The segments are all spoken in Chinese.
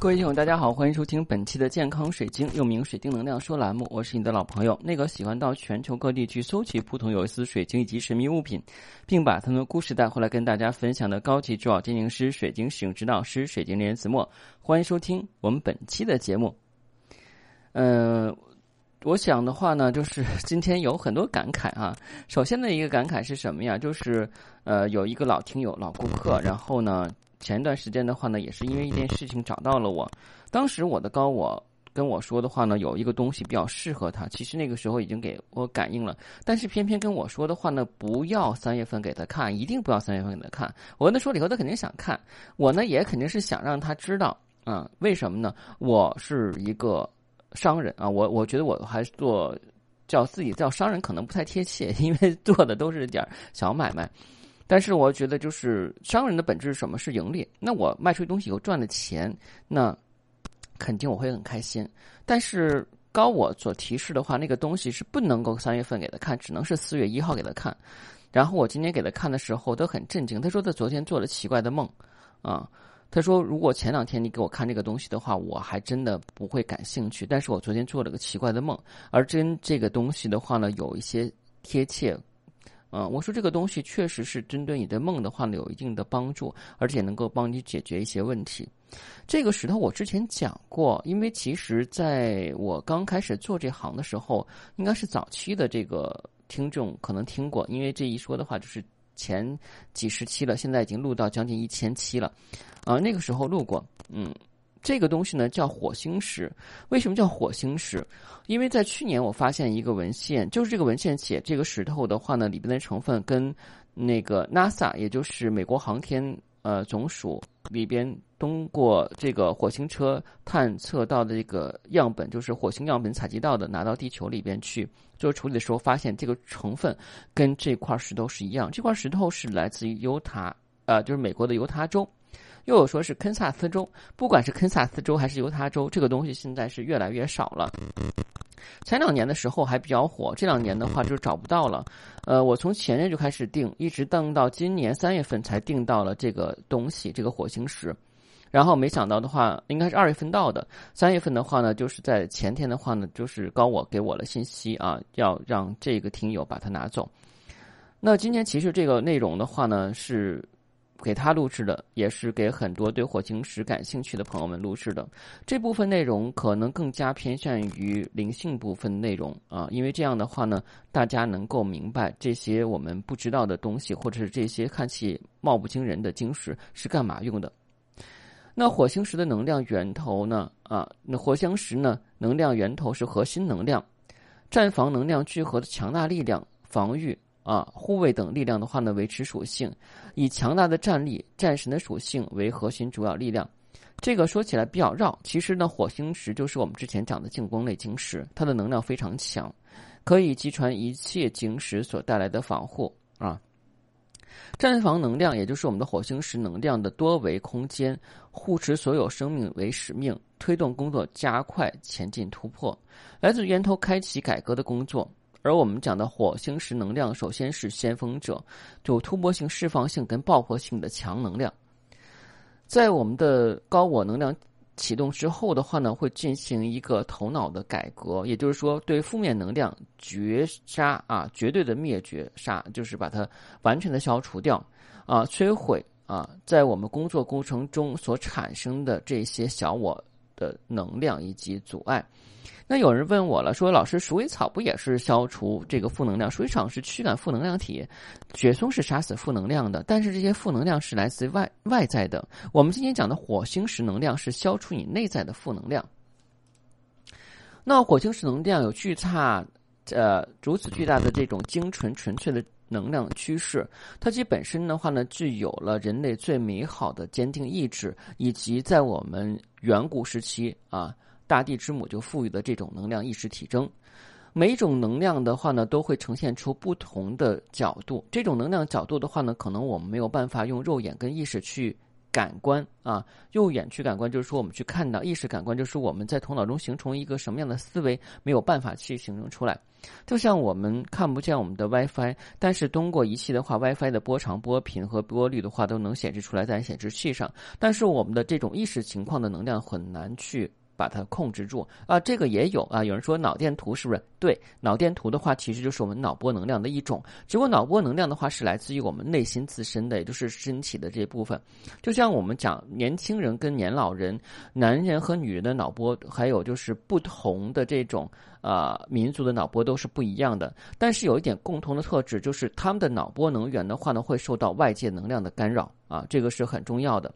各位听友，大家好，欢迎收听本期的健康水晶，又名水晶能量说栏目。我是你的老朋友，那个喜欢到全球各地去搜集不同有意思水晶以及神秘物品，并把他们的故事带回来跟大家分享的高级珠宝鉴定师、水晶使用指导师、水晶人子墨。欢迎收听我们本期的节目。嗯，我想的话呢，就是今天有很多感慨啊。首先的一个感慨是什么呀？就是呃，有一个老听友、老顾客，然后呢。前一段时间的话呢，也是因为一件事情找到了我。当时我的高我跟我说的话呢，有一个东西比较适合他。其实那个时候已经给我感应了，但是偏偏跟我说的话呢，不要三月份给他看，一定不要三月份给他看。我跟他说了以后，他肯定想看。我呢，也肯定是想让他知道啊，为什么呢？我是一个商人啊，我我觉得我还是做叫自己叫商人可能不太贴切，因为做的都是点小买卖。但是我觉得，就是商人的本质是什么？是盈利。那我卖出去东西以后赚的钱，那肯定我会很开心。但是高我所提示的话，那个东西是不能够三月份给他看，只能是四月一号给他看。然后我今天给他看的时候都很震惊，他说他昨天做了奇怪的梦，啊，他说如果前两天你给我看这个东西的话，我还真的不会感兴趣。但是我昨天做了个奇怪的梦，而真这个东西的话呢，有一些贴切。嗯，我说这个东西确实是针对你的梦的话呢，有一定的帮助，而且能够帮你解决一些问题。这个石头我之前讲过，因为其实在我刚开始做这行的时候，应该是早期的这个听众可能听过，因为这一说的话就是前几十期了，现在已经录到将近一千期了。啊，那个时候录过，嗯。这个东西呢叫火星石，为什么叫火星石？因为在去年我发现一个文献，就是这个文献写这个石头的话呢，里边的成分跟那个 NASA，也就是美国航天呃总署里边通过这个火星车探测到的这个样本，就是火星样本采集到的，拿到地球里边去做处理的时候，发现这个成分跟这块石头是一样。这块石头是来自于犹他，呃，就是美国的犹他州。又有说是堪萨斯州，不管是堪萨斯州还是犹他州，这个东西现在是越来越少了。前两年的时候还比较火，这两年的话就找不到了。呃，我从前年就开始订，一直等到今年三月份才订到了这个东西，这个火星石。然后没想到的话，应该是二月份到的，三月份的话呢，就是在前天的话呢，就是高我给我了信息啊，要让这个听友把它拿走。那今天其实这个内容的话呢是。给他录制的，也是给很多对火星石感兴趣的朋友们录制的。这部分内容可能更加偏向于灵性部分内容啊，因为这样的话呢，大家能够明白这些我们不知道的东西，或者是这些看起貌不惊人的晶石是干嘛用的。那火星石的能量源头呢？啊，那火星石呢，能量源头是核心能量，战防能量聚合的强大力量，防御。啊，护卫等力量的话呢，维持属性，以强大的战力、战神的属性为核心主要力量。这个说起来比较绕，其实呢，火星石就是我们之前讲的进攻类晶石，它的能量非常强，可以击穿一切晶石所带来的防护啊。战防能量，也就是我们的火星石能量的多维空间，护持所有生命为使命，推动工作加快前进突破，来自源头开启改革的工作。而我们讲的火星石能量，首先是先锋者，有突破性、释放性跟爆破性的强能量。在我们的高我能量启动之后的话呢，会进行一个头脑的改革，也就是说，对负面能量绝杀啊，绝对的灭绝杀，就是把它完全的消除掉啊，摧毁啊，在我们工作过程中所产生的这些小我的能量以及阻碍。那有人问我了，说老师，鼠尾草不也是消除这个负能量？鼠尾草是驱赶负能量体，雪松是杀死负能量的。但是这些负能量是来自外外在的。我们今天讲的火星石能量是消除你内在的负能量。那火星石能量有巨大，呃，如此巨大的这种精纯纯粹的能量趋势，它其本身的话呢，具有了人类最美好的坚定意志，以及在我们远古时期啊。大地之母就赋予的这种能量意识体征，每一种能量的话呢，都会呈现出不同的角度。这种能量角度的话呢，可能我们没有办法用肉眼跟意识去感官啊，肉眼去感官就是说我们去看到意识感官，就是我们在头脑中形成一个什么样的思维，没有办法去形成出来。就像我们看不见我们的 WiFi，但是通过仪器的话，WiFi 的波长、波频和波率的话都能显示出来在显示器上，但是我们的这种意识情况的能量很难去。把它控制住啊，这个也有啊。有人说脑电图是不是？对，脑电图的话，其实就是我们脑波能量的一种。只不过脑波能量的话，是来自于我们内心自身的，也就是身体的这部分。就像我们讲年轻人跟年老人、男人和女人的脑波，还有就是不同的这种啊民族的脑波都是不一样的。但是有一点共同的特质，就是他们的脑波能源的话呢，会受到外界能量的干扰啊，这个是很重要的。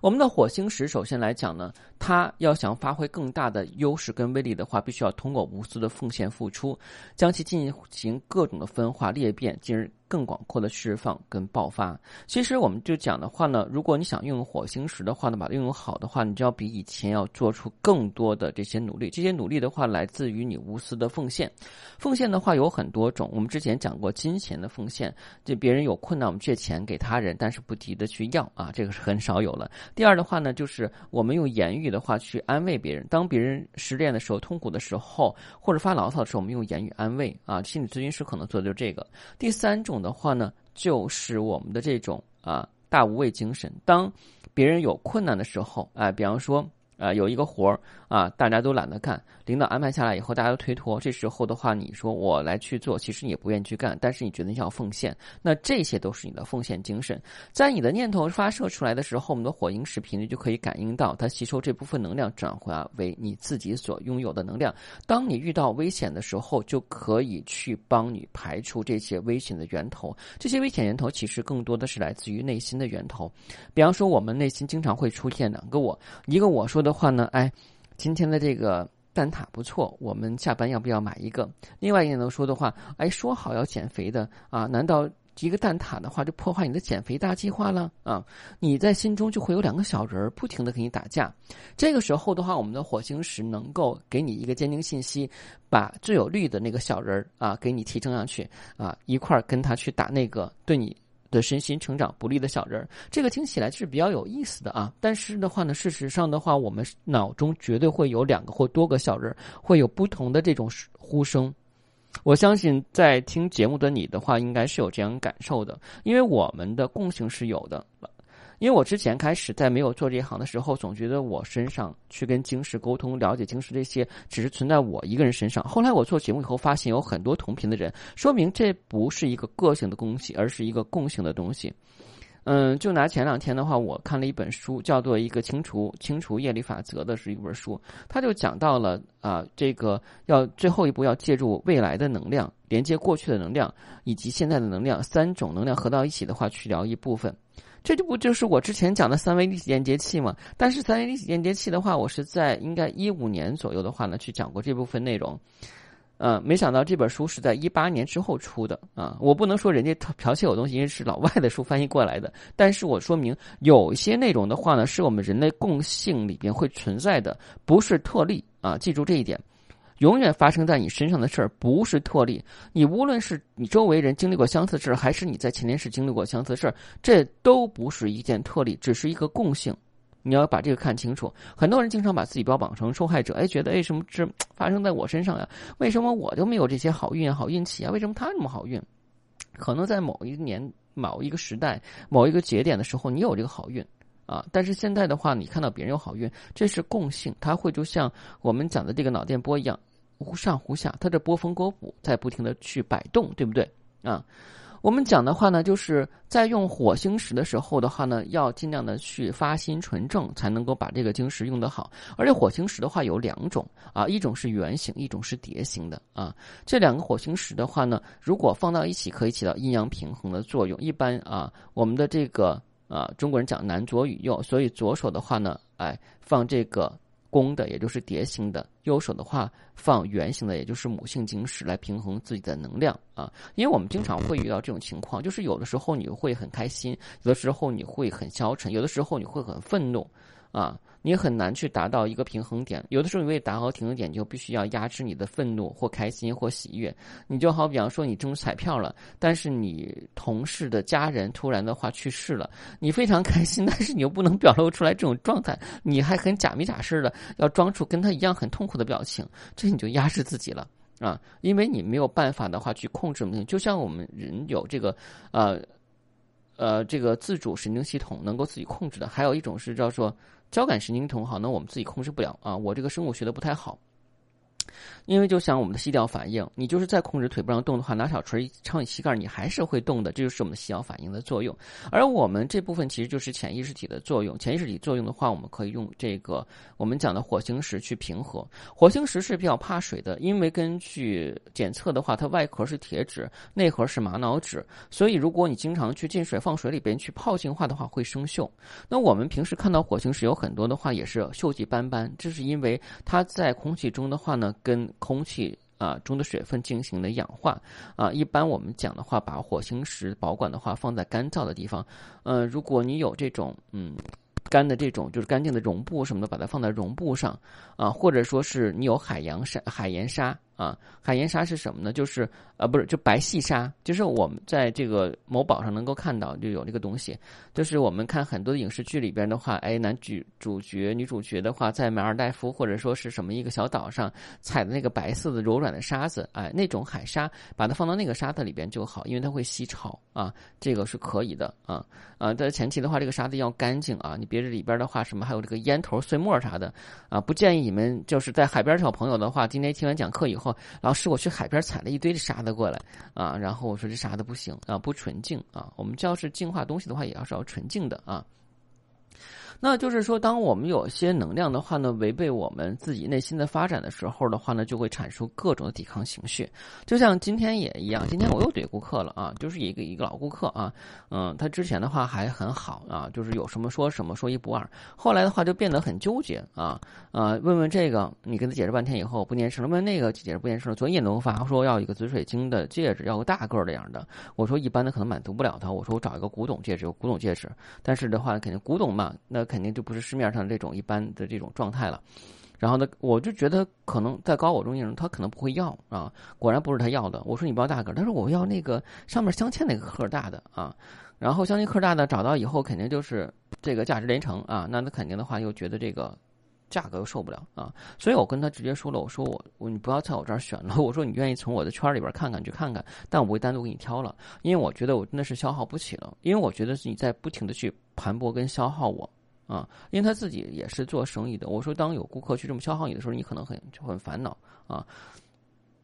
我们的火星石，首先来讲呢，它要想发挥更大的优势跟威力的话，必须要通过无私的奉献付出，将其进行各种的分化裂变，进而。更广阔的释放跟爆发。其实我们就讲的话呢，如果你想运用火星石的话呢，把它运用好的话，你就要比以前要做出更多的这些努力。这些努力的话，来自于你无私的奉献。奉献的话有很多种，我们之前讲过金钱的奉献，就别人有困难，我们借钱给他人，但是不急的去要啊，这个是很少有了。第二的话呢，就是我们用言语的话去安慰别人。当别人失恋的时候、痛苦的时候，或者发牢骚的时候，我们用言语安慰啊。心理咨询师可能做的就是这个。第三种。的话呢，就是我们的这种啊大无畏精神。当别人有困难的时候，哎，比方说。啊，有一个活儿啊，大家都懒得干，领导安排下来以后，大家都推脱。这时候的话，你说我来去做，其实你也不愿意去干，但是你觉得你要奉献，那这些都是你的奉献精神。在你的念头发射出来的时候，我们的火萤石频率就可以感应到，它吸收这部分能量，转化为你自己所拥有的能量。当你遇到危险的时候，就可以去帮你排除这些危险的源头。这些危险源头其实更多的是来自于内心的源头。比方说，我们内心经常会出现两个我，一个我说。的话呢，哎，今天的这个蛋挞不错，我们下班要不要买一个？另外一点能说的话，哎，说好要减肥的啊，难道一个蛋挞的话就破坏你的减肥大计划了啊？你在心中就会有两个小人儿不停的给你打架。这个时候的话，我们的火星石能够给你一个坚定信息，把最有利的那个小人儿啊给你提升上去啊，一块儿跟他去打那个对你。的身心成长不利的小人儿，这个听起来是比较有意思的啊。但是的话呢，事实上的话，我们脑中绝对会有两个或多个小人儿，会有不同的这种呼声。我相信在听节目的你的话，应该是有这样感受的，因为我们的共性是有的。因为我之前开始在没有做这一行的时候，总觉得我身上去跟晶石沟通、了解晶石这些，只是存在我一个人身上。后来我做节目以后，发现有很多同频的人，说明这不是一个个性的东西，而是一个共性的东西。嗯，就拿前两天的话，我看了一本书，叫做《一个清除清除业力法则》的是一本书，他就讲到了啊，这个要最后一步要借助未来的能量，连接过去的能量以及现在的能量，三种能量合到一起的话，去疗一部分。这就不就是我之前讲的三维立体连接器吗？但是三维立体连接器的话，我是在应该一五年左右的话呢，去讲过这部分内容。嗯，没想到这本书是在一八年之后出的啊！我不能说人家剽窃我东西，因为是老外的书翻译过来的。但是我说明有些内容的话呢，是我们人类共性里边会存在的，不是特例啊！记住这一点。永远发生在你身上的事儿不是特例，你无论是你周围人经历过相似事儿，还是你在前前世经历过相似事儿，这都不是一件特例，只是一个共性。你要把这个看清楚。很多人经常把自己标榜成受害者，哎，觉得为什么这发生在我身上呀？为什么我就没有这些好运、好运气啊？为什么他那么好运？可能在某一年、某一个时代、某一个节点的时候，你有这个好运啊。但是现在的话，你看到别人有好运，这是共性，它会就像我们讲的这个脑电波一样。忽上忽下，它这波峰波谷在不停的去摆动，对不对啊？我们讲的话呢，就是在用火星石的时候的话呢，要尽量的去发心纯正，才能够把这个晶石用得好。而且火星石的话有两种啊，一种是圆形，一种是碟形的啊。这两个火星石的话呢，如果放到一起，可以起到阴阳平衡的作用。一般啊，我们的这个啊，中国人讲男左与右，所以左手的话呢，哎，放这个。公的，也就是蝶形的；右手的话放圆形的，也就是母性晶石来平衡自己的能量啊。因为我们经常会遇到这种情况，就是有的时候你会很开心，有的时候你会很消沉，有的时候你会很愤怒啊。你很难去达到一个平衡点，有的时候你为达到平衡点，就必须要压制你的愤怒或开心或喜悦。你就好比方说，你中彩票了，但是你同事的家人突然的话去世了，你非常开心，但是你又不能表露出来这种状态，你还很假没假似的要装出跟他一样很痛苦的表情，这你就压制自己了啊，因为你没有办法的话去控制就像我们人有这个呃呃这个自主神经系统能够自己控制的，还有一种是叫做。交感神经统好，那我们自己控制不了啊！我这个生物学的不太好。因为就像我们的膝调反应，你就是在控制腿不让动的话，拿小锤敲你膝盖，你还是会动的。这就是我们的膝调反应的作用。而我们这部分其实就是潜意识体的作用。潜意识体作用的话，我们可以用这个我们讲的火星石去平和。火星石是比较怕水的，因为根据检测的话，它外壳是铁质，内核是玛瑙纸，所以如果你经常去进水放水里边去泡净化的话，会生锈。那我们平时看到火星石有很多的话，也是锈迹斑斑，这是因为它在空气中的话呢。跟空气啊中的水分进行的氧化啊，一般我们讲的话，把火星石保管的话放在干燥的地方。嗯，如果你有这种嗯干的这种就是干净的绒布什么的，把它放在绒布上啊，或者说是你有海洋沙、海盐沙。啊，海盐沙是什么呢？就是呃，不是，就白细沙，就是我们在这个某宝上能够看到，就有这个东西。就是我们看很多影视剧里边的话，哎，男主主角、女主角的话，在马尔代夫或者说是什么一个小岛上踩的那个白色的柔软的沙子，哎，那种海沙，把它放到那个沙子里边就好，因为它会吸潮啊，这个是可以的啊啊。但前提的话，这个沙子要干净啊，你别这里边的话，什么还有这个烟头、碎末啥的啊，不建议你们就是在海边小朋友的话，今天听完讲课以后。老师，我去海边采了一堆的沙子过来啊，然后我说这沙子不行啊，不纯净啊。我们要是净化东西的话，也要是要纯净的啊。那就是说，当我们有些能量的话呢，违背我们自己内心的发展的时候的话呢，就会产生各种的抵抗情绪。就像今天也一样，今天我又怼顾客了啊，就是一个一个老顾客啊，嗯，他之前的话还很好啊，就是有什么说什么，说一不二。后来的话就变得很纠结啊啊，问问这个，你跟他解释半天以后不粘声了；问那个解释不粘声了。昨天也能发说要一个紫水晶的戒指，要个大个儿的样的。我说一般的可能满足不了他，我说我找一个古董戒指，有古董戒指，但是的话肯定古董嘛，那。肯定就不是市面上这种一般的这种状态了，然后呢，我就觉得可能在高我中人，他可能不会要啊，果然不是他要的。我说你不要大个，他说我要那个上面镶嵌那个壳大的啊，然后镶嵌壳大的找到以后肯定就是这个价值连城啊，那他肯定的话又觉得这个价格又受不了啊，所以我跟他直接说了，我说我我你不要在我这儿选了，我说你愿意从我的圈里边看看去看看，但我不会单独给你挑了，因为我觉得我真的是消耗不起了，因为我觉得是你在不停的去盘剥跟消耗我。啊，因为他自己也是做生意的。我说，当有顾客去这么消耗你的时候，你可能很就很烦恼啊。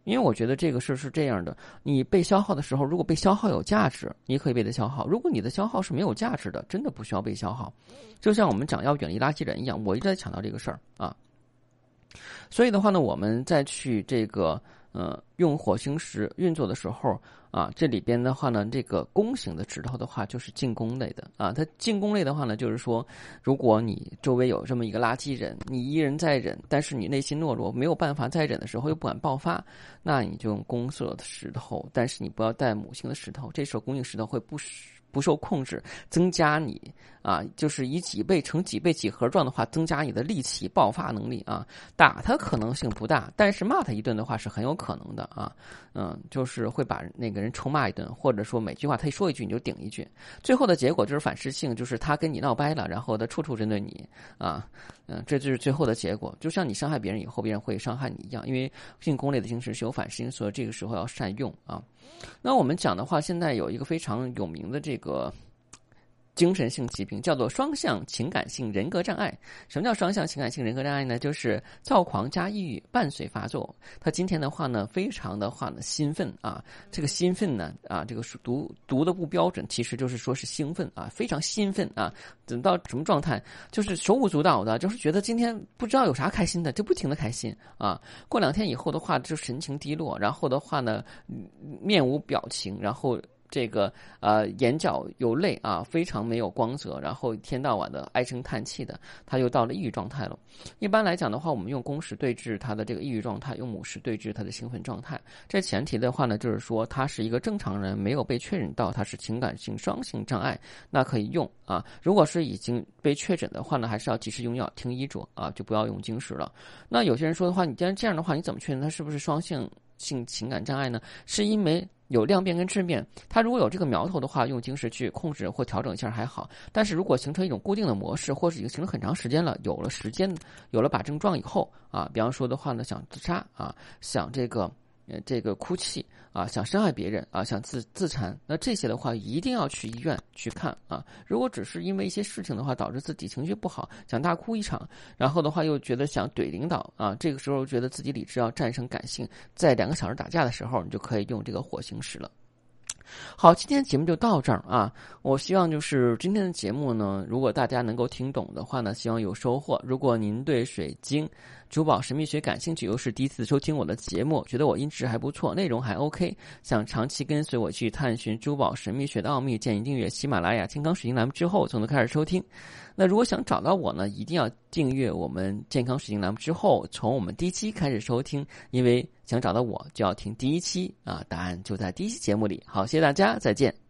因为我觉得这个事儿是这样的：你被消耗的时候，如果被消耗有价值，你可以被他消耗；如果你的消耗是没有价值的，真的不需要被消耗。就像我们讲要远离垃圾人一样，我一直在强调这个事儿啊。所以的话呢，我们再去这个。呃，用火星石运作的时候啊，这里边的话呢，这个弓形的石头的话，就是进攻类的啊。它进攻类的话呢，就是说，如果你周围有这么一个垃圾人，你一人在忍，但是你内心懦弱，没有办法再忍的时候，又不敢爆发，那你就用弓色的石头，但是你不要带母星的石头，这时候公应石头会不不受控制，增加你。啊，就是以几倍乘几倍几何状的话，增加你的力气爆发能力啊！打他可能性不大，但是骂他一顿的话是很有可能的啊！嗯，就是会把那个人臭骂一顿，或者说每句话他一说一句你就顶一句，最后的结果就是反噬性，就是他跟你闹掰了，然后他处处针对你啊！嗯，这就是最后的结果，就像你伤害别人以后，别人会伤害你一样，因为进攻类的精神是有反噬性，所以这个时候要善用啊！那我们讲的话，现在有一个非常有名的这个。精神性疾病叫做双向情感性人格障碍。什么叫双向情感性人格障碍呢？就是躁狂加抑郁伴随发作。他今天的话呢，非常的话呢兴奋啊，这个兴奋呢啊，这个读读的不标准，其实就是说是兴奋啊，非常兴奋啊。等到什么状态？就是手舞足蹈的，就是觉得今天不知道有啥开心的，就不停的开心啊。过两天以后的话，就神情低落，然后的话呢，面无表情，然后。这个呃眼角有泪啊，非常没有光泽，然后一天到晚的唉声叹气的，他又到了抑郁状态了。一般来讲的话，我们用公式对峙他的这个抑郁状态，用母时对峙他的兴奋状态。这前提的话呢，就是说他是一个正常人，没有被确诊到他是情感性双性障碍，那可以用啊。如果是已经被确诊的话呢，还是要及时用药，听医嘱啊，就不要用经时了。那有些人说的话，你既然这样的话，你怎么确定他是不是双性性情感障碍呢？是因为。有量变跟质变，它如果有这个苗头的话，用精神去控制或调整一下还好。但是如果形成一种固定的模式，或是已经形成很长时间了，有了时间，有了把症状以后啊，比方说的话呢，想自杀啊，想这个。呃，这个哭泣啊，想伤害别人啊，想自自残，那这些的话一定要去医院去看啊。如果只是因为一些事情的话，导致自己情绪不好，想大哭一场，然后的话又觉得想怼领导啊，这个时候觉得自己理智要战胜感性，在两个小时打架的时候，你就可以用这个火星石了。好，今天节目就到这儿啊。我希望就是今天的节目呢，如果大家能够听懂的话呢，希望有收获。如果您对水晶。珠宝神秘学感兴趣，又是第一次收听我的节目，觉得我音质还不错，内容还 OK，想长期跟随我去探寻珠宝神秘学的奥秘，建议订阅喜马拉雅健康水晶栏目之后，从头开始收听。那如果想找到我呢，一定要订阅我们健康水晶栏目之后，从我们第一期开始收听，因为想找到我就要听第一期啊，答案就在第一期节目里。好，谢谢大家，再见。